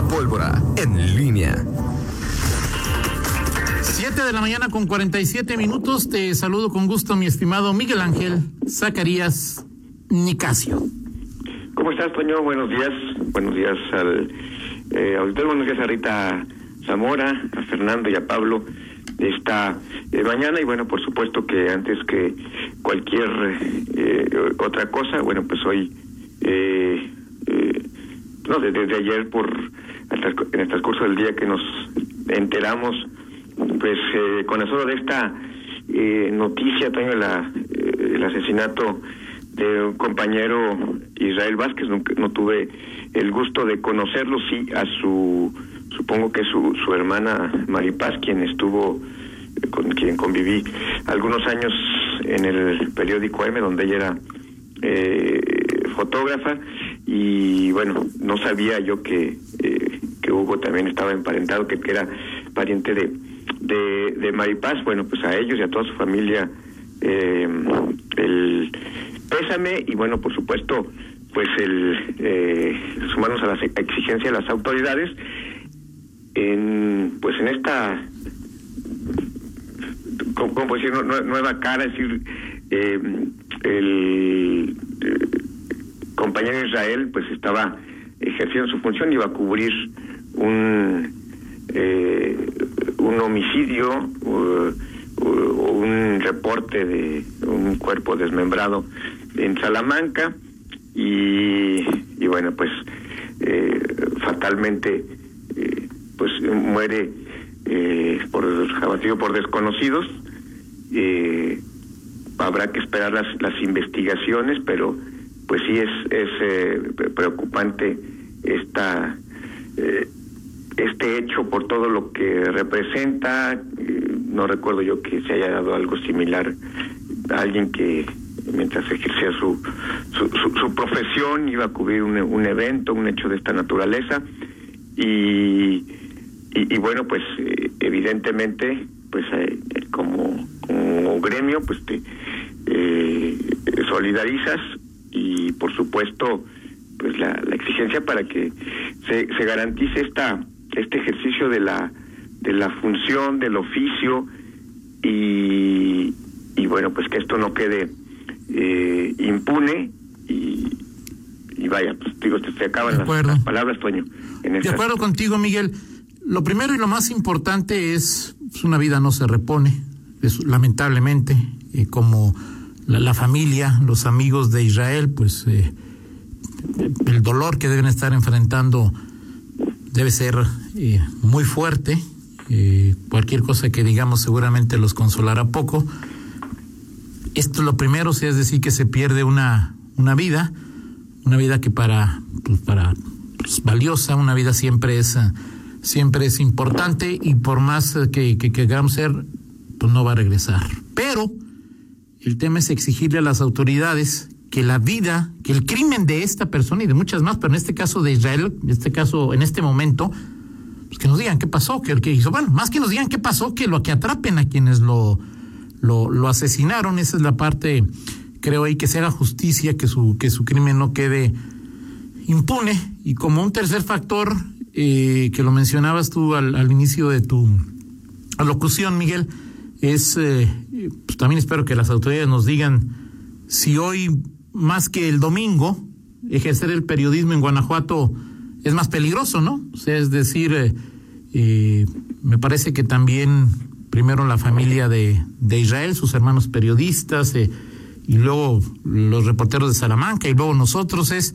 La pólvora en línea. 7 de la mañana con 47 minutos. Te saludo con gusto, mi estimado Miguel Ángel Zacarías Nicasio. ¿Cómo estás, Toño? Buenos días. Buenos días al eh, auditor. Buenos días a Rita Zamora, a Fernando y a Pablo de esta eh, mañana. Y bueno, por supuesto que antes que cualquier eh, otra cosa, bueno, pues hoy, eh, eh, no, desde, ayer por en el transcurso del día que nos enteramos, pues eh, con el solo de esta eh, noticia, Toño, la, eh, el asesinato de un compañero Israel Vázquez, no, no tuve el gusto de conocerlo, sí a su, supongo que su, su hermana Maripaz, quien estuvo, eh, con quien conviví algunos años en el periódico M, donde ella era eh, fotógrafa, y bueno, no sabía yo que, eh, que Hugo también estaba emparentado, que, era pariente de, de, de Maripaz, bueno, pues a ellos y a toda su familia eh, el pésame y bueno, por supuesto, pues el eh, sumarnos a la exigencia de las autoridades en pues en esta ¿cómo, decir Nue- nueva cara es decir eh, el compañero Israel pues estaba ejerciendo su función iba a cubrir un eh, un homicidio uh, o un reporte de un cuerpo desmembrado en Salamanca y, y bueno pues eh, fatalmente eh, pues muere eh, por abatido por desconocidos. Eh, habrá que esperar las, las investigaciones pero pues sí es es eh, preocupante esta eh, este hecho por todo lo que representa eh, no recuerdo yo que se haya dado algo similar a alguien que mientras ejercía su su, su, su profesión iba a cubrir un, un evento un hecho de esta naturaleza. Y y, bueno pues eh, evidentemente pues eh, como, como gremio pues te eh, solidarizas y por supuesto pues la, la exigencia para que se, se garantice esta este ejercicio de la de la función del oficio y, y bueno pues que esto no quede eh, impune y, y vaya pues digo se, acaban las, las palabras Toño en De acuerdo contigo, Miguel. Lo primero y lo más importante es, pues, una vida no se repone, es, lamentablemente, eh, como la, la familia, los amigos de Israel, pues eh, el dolor que deben estar enfrentando debe ser eh, muy fuerte. Eh, cualquier cosa que digamos seguramente los consolará poco. Esto es lo primero, es decir, que se pierde una, una vida, una vida que para, pues, para pues, valiosa, una vida siempre es, eh, siempre es importante y por más eh, que, que, ser, pues no va a regresar. Pero el tema es exigirle a las autoridades que la vida, que el crimen de esta persona y de muchas más, pero en este caso de Israel, en este caso, en este momento, pues que nos digan qué pasó, que el que hizo, bueno, más que nos digan qué pasó, que lo que atrapen a quienes lo, lo, asesinaron, esa es la parte, creo ahí, que se haga justicia, que su, que su crimen no quede impune. Y como un tercer factor, eh, que lo mencionabas tú al, al inicio de tu alocución, Miguel, es, eh, pues también espero que las autoridades nos digan si hoy, más que el domingo, ejercer el periodismo en Guanajuato es más peligroso, ¿no? O sea, es decir, eh, eh, me parece que también primero la familia de, de Israel, sus hermanos periodistas, eh, y luego los reporteros de Salamanca, y luego nosotros es,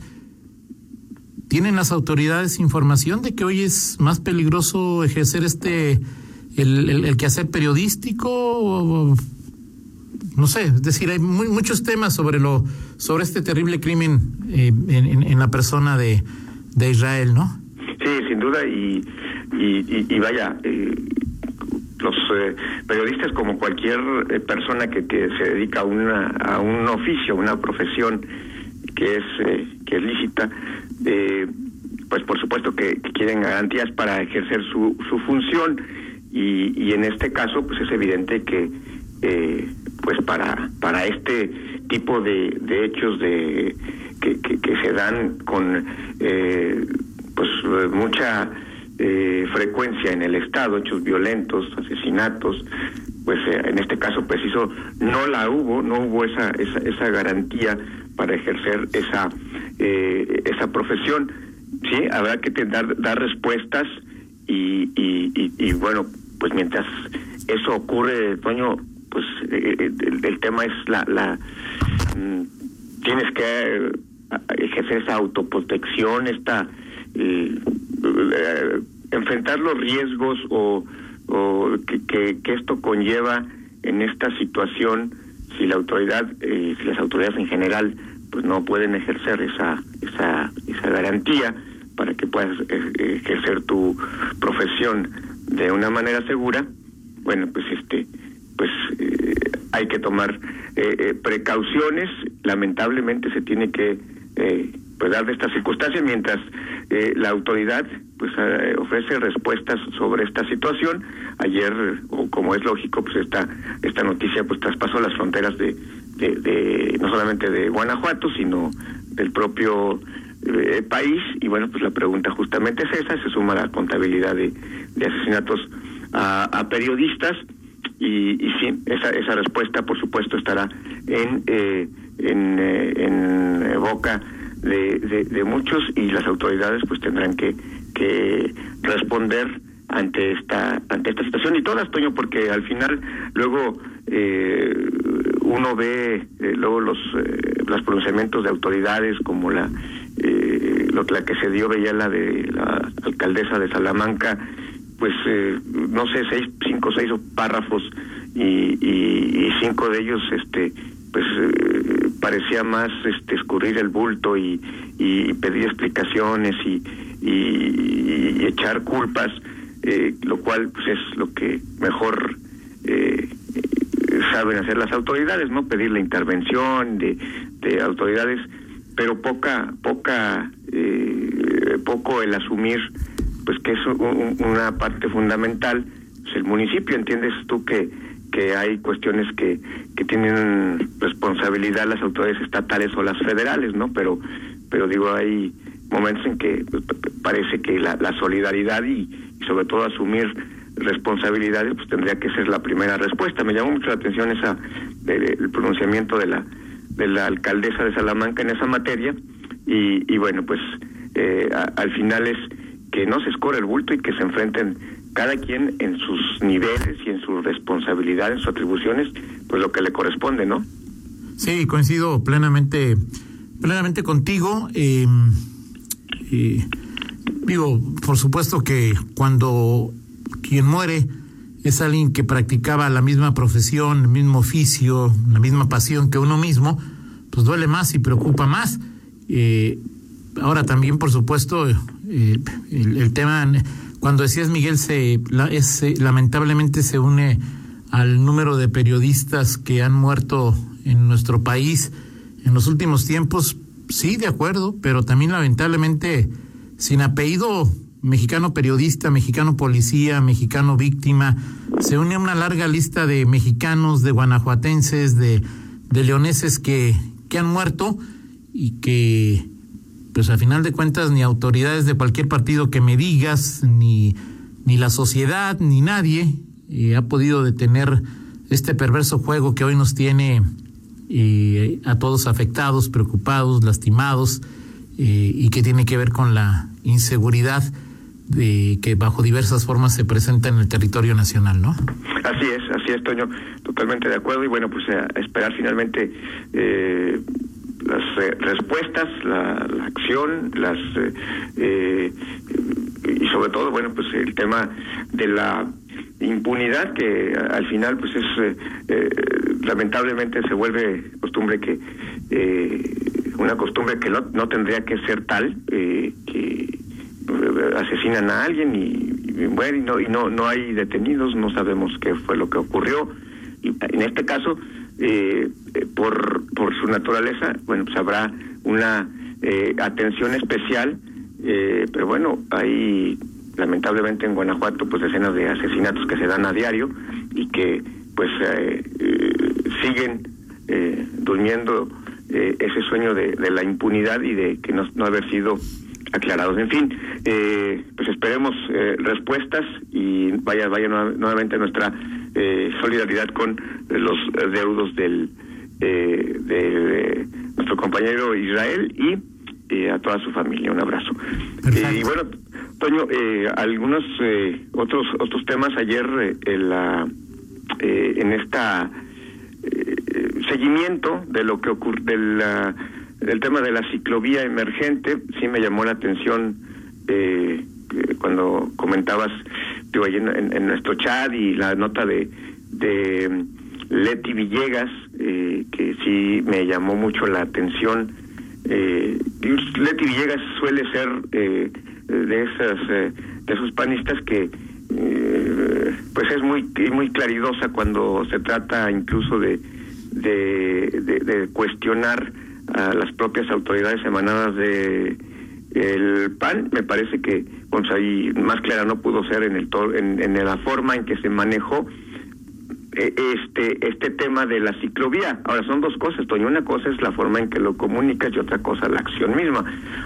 ¿tienen las autoridades información de que hoy es más peligroso ejercer este, el, el, el quehacer periodístico? O, no sé, es decir, hay muy, muchos temas sobre lo sobre este terrible crimen eh, en, en, la persona de, de, Israel, ¿no? Sí, sin duda, y, y, y, vaya, eh, los eh, periodistas como cualquier persona que, que, se dedica a, una, a un oficio, una profesión que es, eh, que es lícita, pues por supuesto que, que, quieren garantías para ejercer su, su función y, y en este caso pues es evidente que pues para para este tipo de, de hechos de que, que, se dan con eh, pues mucha frecuencia en el Estado, hechos violentos, asesinatos, pues en este caso preciso no la hubo, no hubo esa, esa, esa garantía para ejercer esa, esa profesión. Sí, habrá que dar, dar respuestas y, y, y, bueno, pues mientras eso ocurre, Toño, pues el, tema es la, la mm, tienes que ejercer esa autoprotección, esta eh, eh, enfrentar los riesgos o, que, que, esto conlleva en esta situación si la autoridad, eh, si las autoridades en general, pues no pueden ejercer esa esa esa garantía para que puedas ejercer tu profesión de una manera segura, bueno, pues este, pues hay que tomar precauciones. Lamentablemente se tiene que eh, pues dar de estas circunstancias mientras eh, la autoridad pues eh, ofrece respuestas sobre esta situación. Ayer o como es lógico pues esta esta noticia pues traspasó las fronteras de, de, no solamente de Guanajuato sino del propio eh, país. Y bueno pues la pregunta justamente es esa se suma la contabilidad de, de asesinatos a, a periodistas y, y sí esa esa respuesta por supuesto estará en eh, en, eh, en eh, boca de, de, muchos y las autoridades pues tendrán que, que responder ante esta ante esta situación. Y todas Toño porque al final luego eh, uno ve luego los los pronunciamientos de autoridades como la lo la que se dio veía la de la alcaldesa de Salamanca pues no sé seis cinco seis párrafos y, y, cinco de ellos este pues eh, parecía más este escurrir el bulto y, y pedir explicaciones y, y, echar culpas eh, lo cual pues es lo que mejor eh, saben hacer las autoridades no pedir la intervención de, de autoridades pero poca poca poco el asumir pues que es una parte fundamental pues el municipio entiendes tú que que hay cuestiones que, que tienen responsabilidad las autoridades estatales o las federales, ¿no? Pero, pero digo, hay momentos en que pues, parece que la, solidaridad y, sobre todo asumir responsabilidades pues tendría que ser la primera respuesta. Me llamó mucho la atención esa el pronunciamiento de la de la alcaldesa de Salamanca en esa materia y, y bueno pues eh, al final es que no se escore el bulto y que se enfrenten cada quien en sus niveles y en su responsabilidad, en sus atribuciones, pues lo que le corresponde, ¿no? Sí, coincido plenamente, plenamente contigo. Eh, digo, por supuesto que cuando quien muere es alguien que practicaba la misma profesión, el mismo oficio, la misma pasión que uno mismo, pues duele más y preocupa más. Eh, ahora también, por supuesto, eh, el, tema cuando decías Miguel, se, es, lamentablemente se une al número de periodistas que han muerto en nuestro país en los últimos tiempos, sí, de acuerdo, pero también lamentablemente sin apellido mexicano periodista, mexicano policía, mexicano víctima, se une a una larga lista de mexicanos, de guanajuatenses, de, de leoneses que, que han muerto y que pues a final de cuentas ni autoridades de cualquier partido que me digas, ni, ni la sociedad, ni nadie eh, ha podido detener este perverso juego que hoy nos tiene eh, a todos afectados, preocupados, lastimados, eh, y que tiene que ver con la inseguridad de que bajo diversas formas se presenta en el territorio nacional, ¿no? Así es, así es, Toño, totalmente de acuerdo y bueno, pues esperar finalmente eh, las eh, respuestas, la, acción, las eh, eh, y sobre todo, bueno, pues el tema de la impunidad que al final pues es lamentablemente se vuelve costumbre que una costumbre que no, no tendría que ser tal que asesinan a alguien y, bueno y no y no no hay detenidos no sabemos qué fue lo que ocurrió. Y en este caso eh, por, por su naturaleza, bueno, pues habrá una eh, atención especial, eh, pero bueno, hay lamentablemente en Guanajuato pues decenas de asesinatos que se dan a diario y que pues eh, siguen durmiendo ese sueño de, de, la impunidad y de que no, no haber sido aclarados. En fin, eh, pues esperemos eh, respuestas y vaya, vaya nuevamente nuestra eh, solidaridad con los deudos del de, nuestro compañero Israel y a toda su familia. Un abrazo. y bueno, Toño, algunos otros otros temas ayer en la en esta seguimiento de lo que ocurre del el tema de la ciclovía emergente sí me llamó la atención eh, cuando comentabas digo, en, en, nuestro chat y la nota de, de Leti Villegas, eh, que sí me llamó mucho la atención. Eh, Leti Villegas suele ser eh, de esas de esos panistas que pues es muy muy claridosa cuando se trata incluso de, de cuestionar a las propias autoridades emanadas de el PAN, me parece que pues más clara no pudo ser en el en, la forma en que se manejó eh, este este tema de la ciclovía. Ahora son dos cosas, Toño, una cosa es la forma en que lo comunicas y otra cosa la acción misma.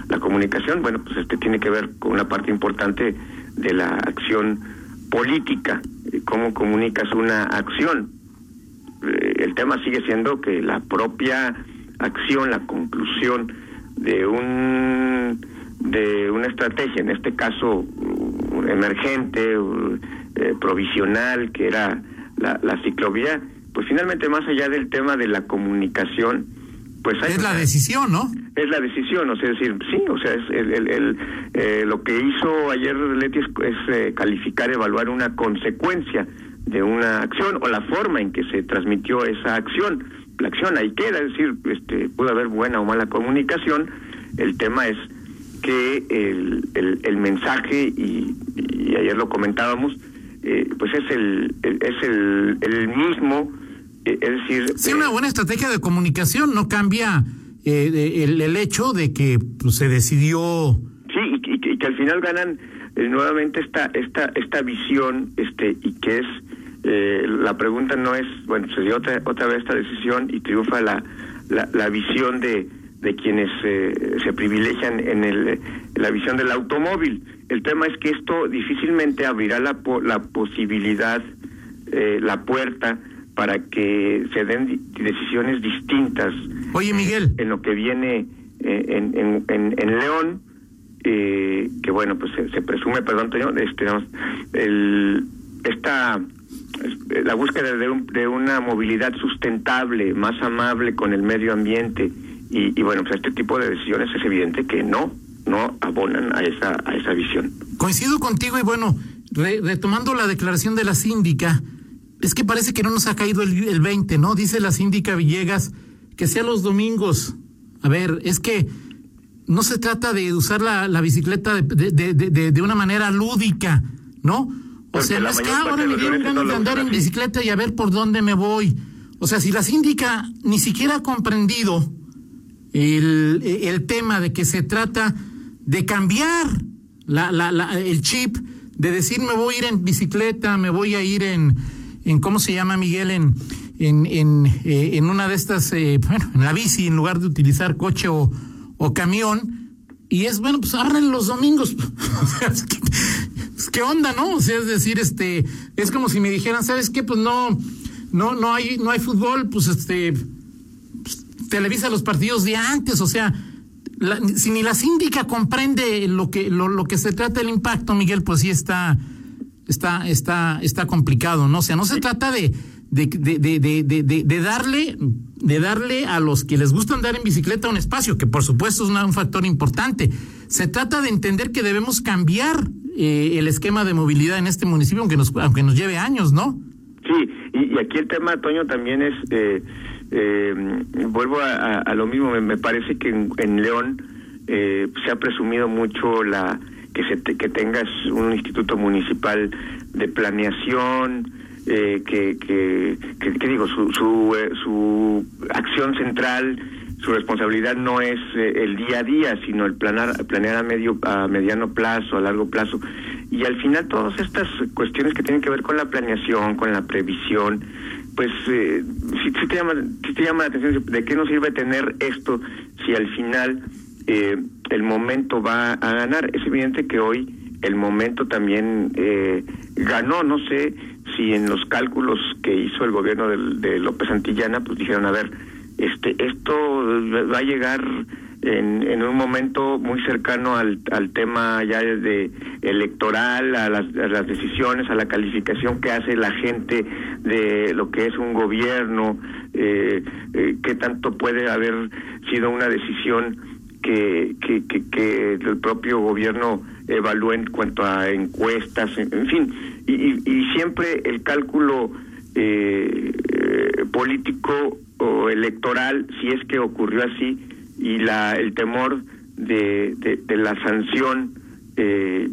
La comunicación, bueno, pues este tiene que ver con una parte importante de la acción política, cómo comunicas una acción. Eh, el tema sigue siendo que la propia acción, la conclusión de un de una estrategia, en este caso emergente, eh, provisional, que era la, la ciclovía, pues finalmente más allá del tema de la comunicación, pues es la decisión, ¿no? Es la decisión, o sea, es decir, sí, o sea, es el, el, eh, lo que hizo ayer Leti es, eh, calificar, evaluar una consecuencia de una acción o la forma en que se transmitió esa acción la acción ahí queda, es decir, este, puede haber buena o mala comunicación, el tema es que el, el, mensaje, y, ayer lo comentábamos, eh, pues es el, es el, el mismo, eh, es decir... Sí, una buena estrategia de comunicación no cambia eh, el, el hecho de que pues, se decidió... Sí, y, y, que al final ganan nuevamente esta, esta, esta visión este y que es eh, la pregunta no es, bueno, se dio otra, otra vez esta decisión y triunfa la, la, visión de, de quienes eh, se privilegian en el, la visión del automóvil. El tema es que esto difícilmente abrirá la, la posibilidad, eh, la puerta para que se den decisiones distintas. Oye, Miguel. En lo que viene en, en, en, en León, que bueno, pues se, presume, perdón, este, el, esta eh, la búsqueda de, de, una movilidad sustentable, más amable con el medio ambiente y, bueno, pues este tipo de decisiones es evidente que no, no abonan a esa, a esa visión. Coincido contigo y bueno, retomando la declaración de la síndica, es que parece que no nos ha caído el, el 20, ¿no? Dice la síndica Villegas que sea los domingos. A ver, es que no se trata de usar la, la bicicleta de, de, de, de una manera lúdica, ¿no? O sea, es que ahora me dieron ganas de andar en bicicleta y a ver por dónde me voy. O sea, si la síndica ni siquiera ha comprendido el, el tema de que se trata de cambiar la, la, la, el chip, de decir me voy a ir en bicicleta, me voy a ir en, en ¿cómo se llama Miguel? En, en, en, eh, en una de estas, eh, bueno, en la bici, en lugar de utilizar coche o, o camión. Y es, bueno, pues abren los domingos. Pues, ¿qué onda, no? O sea, es decir, este, es como si me dijeran, ¿sabes qué? Pues no, no, no hay, no hay fútbol, pues este, televisa los partidos de antes, o sea, si ni la síndica comprende lo que, lo, lo que se trata del impacto, Miguel, pues sí está, está, está, está complicado, ¿no? O sea, no se trata de, de, de, de, de, de, darle, de darle a los que les gusta andar en bicicleta un espacio, que por supuesto es un factor importante. Se trata de entender que debemos cambiar eh, el esquema de movilidad en este municipio, aunque nos, aunque nos lleve años, ¿no? Sí, y, aquí el tema, Toño, también es, eh, eh, vuelvo a, lo mismo, me, parece que en, León se ha presumido mucho la que, se que tengas un instituto municipal de planeación, que, que, que, digo, su, su, su acción central su responsabilidad no es eh, el día a día, sino el planear, planear a medio, a mediano plazo, a largo plazo. Y al final todas estas cuestiones que tienen que ver con la planeación, con la previsión, pues eh, si, te llama, si te llama la atención de qué nos sirve tener esto si al final eh, el momento va a ganar. Es evidente que hoy el momento también eh, ganó, no sé si en los cálculos que hizo el gobierno de, López Antillana, pues dijeron, a ver, este, esto va a llegar en, en un momento muy cercano al, tema ya de electoral, a las, decisiones, a la calificación que hace la gente de lo que es un gobierno, eh, eh, qué tanto puede haber sido una decisión que, que, que, el propio gobierno evalúe en cuanto a encuestas, en, fin, y, y, siempre el cálculo eh, eh, político o electoral, si es que ocurrió así, y la, el temor de, de, la sanción eh,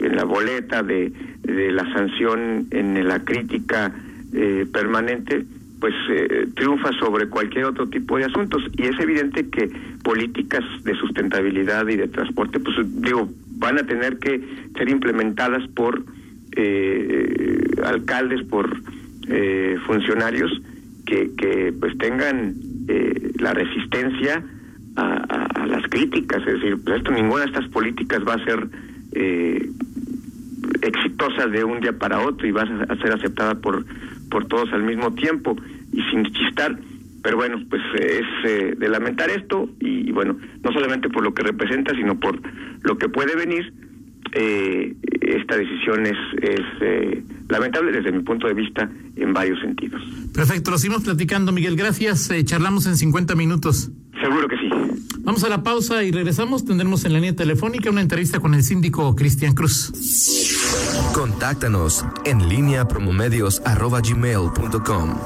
en la boleta, de, de la sanción en la crítica eh, permanente, pues eh, triunfa sobre cualquier otro tipo de asuntos. Y es evidente que políticas de sustentabilidad y de transporte, pues digo, van a tener que ser implementadas por eh, alcaldes, por funcionarios que, que pues tengan la resistencia a, las críticas, es decir, pues esto, ninguna de estas políticas va a ser eh, exitosa de un día para otro y va a ser aceptada por, por todos al mismo tiempo y sin chistar. Pero bueno, pues es eh, de lamentar esto y, bueno, no solamente por lo que representa, sino por lo que puede venir. Eh, esta decisión es, es eh, lamentable desde mi punto de vista en varios sentidos. Perfecto, lo seguimos platicando, Miguel. Gracias. charlamos en 50 minutos. Seguro que sí. Vamos a la pausa y regresamos. Tendremos en la línea telefónica una entrevista con el síndico Cristian Cruz. Contáctanos en línea promomedios.com.